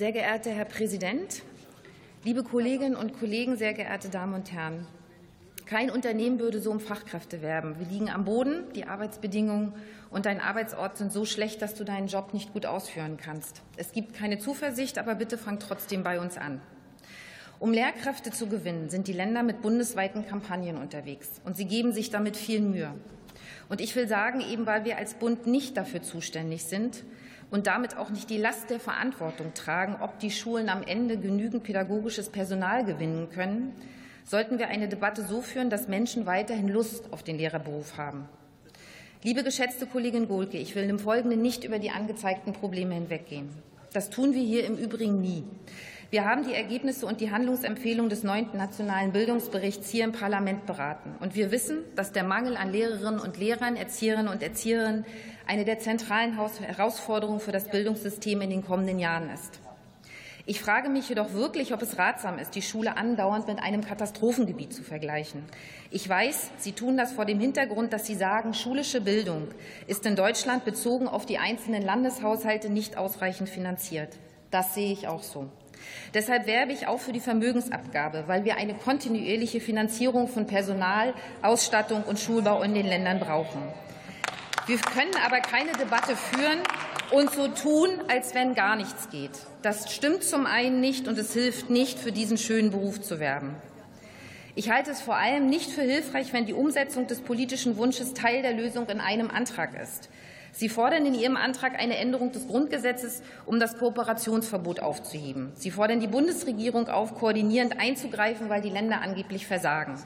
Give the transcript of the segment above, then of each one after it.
Sehr geehrter Herr Präsident, liebe Kolleginnen und Kollegen, sehr geehrte Damen und Herren! Kein Unternehmen würde so um Fachkräfte werben. Wir liegen am Boden, die Arbeitsbedingungen und dein Arbeitsort sind so schlecht, dass du deinen Job nicht gut ausführen kannst. Es gibt keine Zuversicht, aber bitte fang trotzdem bei uns an. Um Lehrkräfte zu gewinnen, sind die Länder mit bundesweiten Kampagnen unterwegs, und sie geben sich damit viel Mühe. Und ich will sagen, eben weil wir als Bund nicht dafür zuständig sind und damit auch nicht die Last der Verantwortung tragen, ob die Schulen am Ende genügend pädagogisches Personal gewinnen können, sollten wir eine Debatte so führen, dass Menschen weiterhin Lust auf den Lehrerberuf haben. Liebe geschätzte Kollegin Gohlke, ich will im Folgenden nicht über die angezeigten Probleme hinweggehen. Das tun wir hier im Übrigen nie. Wir haben die Ergebnisse und die Handlungsempfehlungen des neunten Nationalen Bildungsberichts hier im Parlament beraten. Und wir wissen, dass der Mangel an Lehrerinnen und Lehrern, Erzieherinnen und Erzieherinnen eine der zentralen Herausforderungen für das Bildungssystem in den kommenden Jahren ist. Ich frage mich jedoch wirklich, ob es ratsam ist, die Schule andauernd mit einem Katastrophengebiet zu vergleichen. Ich weiß, Sie tun das vor dem Hintergrund, dass Sie sagen, schulische Bildung ist in Deutschland bezogen auf die einzelnen Landeshaushalte nicht ausreichend finanziert. Das sehe ich auch so. Deshalb werbe ich auch für die Vermögensabgabe, weil wir eine kontinuierliche Finanzierung von Personal, Ausstattung und Schulbau in den Ländern brauchen. Wir können aber keine Debatte führen und so tun, als wenn gar nichts geht. Das stimmt zum einen nicht, und es hilft nicht, für diesen schönen Beruf zu werben. Ich halte es vor allem nicht für hilfreich, wenn die Umsetzung des politischen Wunsches Teil der Lösung in einem Antrag ist. Sie fordern in Ihrem Antrag eine Änderung des Grundgesetzes, um das Kooperationsverbot aufzuheben. Sie fordern die Bundesregierung auf, koordinierend einzugreifen, weil die Länder angeblich versagen.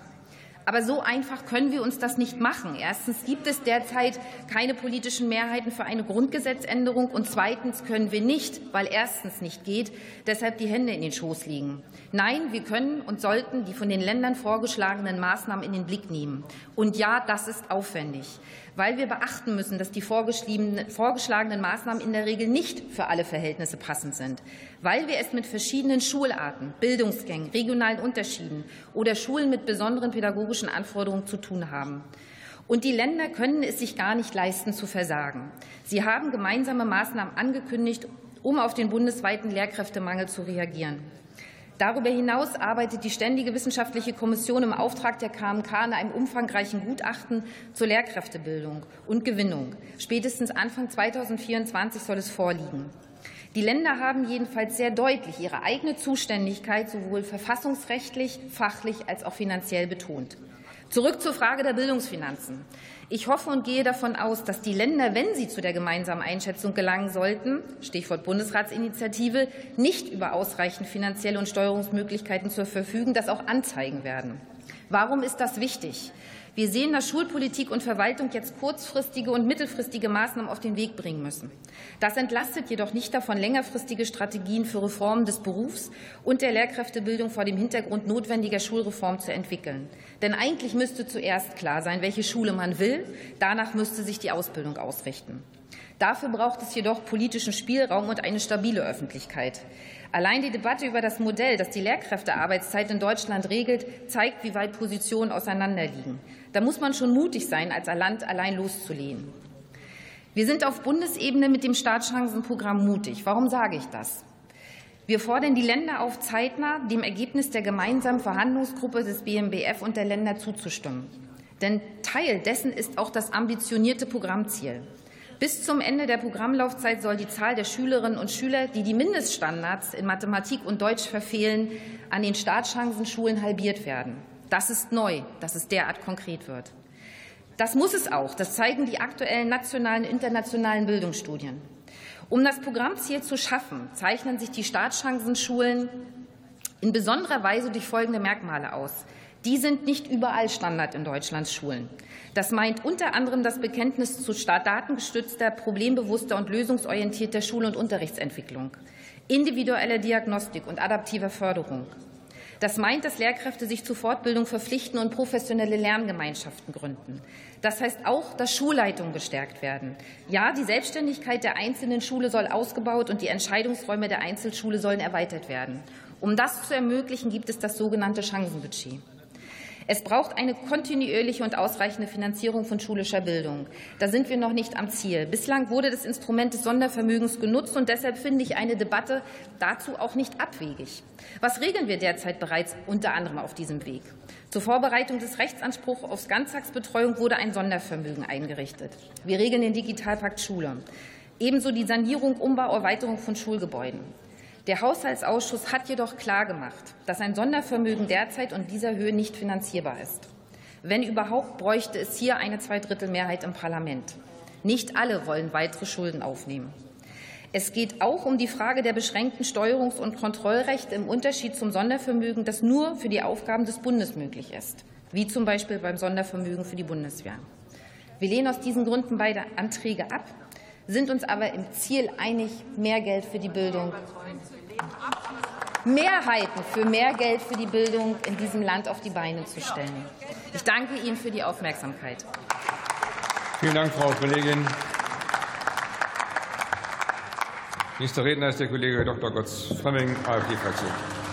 Aber so einfach können wir uns das nicht machen. Erstens gibt es derzeit keine politischen Mehrheiten für eine Grundgesetzänderung und zweitens können wir nicht, weil erstens nicht geht, deshalb die Hände in den Schoß liegen. Nein, wir können und sollten die von den Ländern vorgeschlagenen Maßnahmen in den Blick nehmen. Und ja, das ist aufwendig weil wir beachten müssen, dass die vorgeschlagenen Maßnahmen in der Regel nicht für alle Verhältnisse passend sind, weil wir es mit verschiedenen Schularten, Bildungsgängen, regionalen Unterschieden oder Schulen mit besonderen pädagogischen Anforderungen zu tun haben. Und die Länder können es sich gar nicht leisten, zu versagen. Sie haben gemeinsame Maßnahmen angekündigt, um auf den bundesweiten Lehrkräftemangel zu reagieren. Darüber hinaus arbeitet die Ständige Wissenschaftliche Kommission im Auftrag der KMK an einem umfangreichen Gutachten zur Lehrkräftebildung und Gewinnung. Spätestens Anfang 2024 soll es vorliegen. Die Länder haben jedenfalls sehr deutlich ihre eigene Zuständigkeit sowohl verfassungsrechtlich, fachlich als auch finanziell betont. Zurück zur Frage der Bildungsfinanzen. Ich hoffe und gehe davon aus, dass die Länder, wenn sie zu der gemeinsamen Einschätzung gelangen sollten, Stichwort Bundesratsinitiative, nicht über ausreichend finanzielle und Steuerungsmöglichkeiten zur verfügen, das auch anzeigen werden. Warum ist das wichtig? Wir sehen, dass Schulpolitik und Verwaltung jetzt kurzfristige und mittelfristige Maßnahmen auf den Weg bringen müssen. Das entlastet jedoch nicht davon, längerfristige Strategien für Reformen des Berufs und der Lehrkräftebildung vor dem Hintergrund notwendiger Schulreform zu entwickeln. Denn eigentlich müsste zuerst klar sein, welche Schule man will. Danach müsste sich die Ausbildung ausrichten. Dafür braucht es jedoch politischen Spielraum und eine stabile Öffentlichkeit. Allein die Debatte über das Modell, das die Lehrkräftearbeitszeit in Deutschland regelt, zeigt, wie weit Positionen auseinanderliegen. Da muss man schon mutig sein, als Land allein loszulehnen. Wir sind auf Bundesebene mit dem Startchancenprogramm mutig. Warum sage ich das? Wir fordern die Länder auf, zeitnah dem Ergebnis der gemeinsamen Verhandlungsgruppe des BMBF und der Länder zuzustimmen. Denn Teil dessen ist auch das ambitionierte Programmziel. Bis zum Ende der Programmlaufzeit soll die Zahl der Schülerinnen und Schüler, die die Mindeststandards in Mathematik und Deutsch verfehlen, an den Startchancenschulen halbiert werden. Das ist neu, dass es derart konkret wird. Das muss es auch. Das zeigen die aktuellen nationalen und internationalen Bildungsstudien. Um das Programmziel zu schaffen, zeichnen sich die Startchancenschulen in besonderer Weise durch folgende Merkmale aus. Die sind nicht überall Standard in Deutschlands Schulen. Das meint unter anderem das Bekenntnis zu datengestützter, problembewusster und lösungsorientierter Schul- und Unterrichtsentwicklung, individueller Diagnostik und adaptiver Förderung, das meint, dass Lehrkräfte sich zur Fortbildung verpflichten und professionelle Lerngemeinschaften gründen. Das heißt auch, dass Schulleitungen gestärkt werden. Ja, die Selbstständigkeit der einzelnen Schule soll ausgebaut und die Entscheidungsräume der Einzelschule sollen erweitert werden. Um das zu ermöglichen, gibt es das sogenannte Chancenbudget. Es braucht eine kontinuierliche und ausreichende Finanzierung von schulischer Bildung. Da sind wir noch nicht am Ziel. Bislang wurde das Instrument des Sondervermögens genutzt, und deshalb finde ich eine Debatte dazu auch nicht abwegig. Was regeln wir derzeit bereits unter anderem auf diesem Weg? Zur Vorbereitung des Rechtsanspruchs auf Ganztagsbetreuung wurde ein Sondervermögen eingerichtet. Wir regeln den Digitalpakt Schule. Ebenso die Sanierung, Umbau, Erweiterung von Schulgebäuden. Der Haushaltsausschuss hat jedoch klargemacht, dass ein Sondervermögen derzeit in dieser Höhe nicht finanzierbar ist. Wenn überhaupt, bräuchte es hier eine Zweidrittelmehrheit im Parlament. Nicht alle wollen weitere Schulden aufnehmen. Es geht auch um die Frage der beschränkten Steuerungs- und Kontrollrechte im Unterschied zum Sondervermögen, das nur für die Aufgaben des Bundes möglich ist, wie zum Beispiel beim Sondervermögen für die Bundeswehr. Wir lehnen aus diesen Gründen beide Anträge ab, sind uns aber im Ziel einig, mehr Geld für die Bildung Mehrheiten für mehr Geld für die Bildung in diesem Land auf die Beine zu stellen. Ich danke Ihnen für die Aufmerksamkeit. Vielen Dank, Frau Kollegin. Nächster Redner ist der Kollege Dr. Götz Fremming, AfD-Fraktion.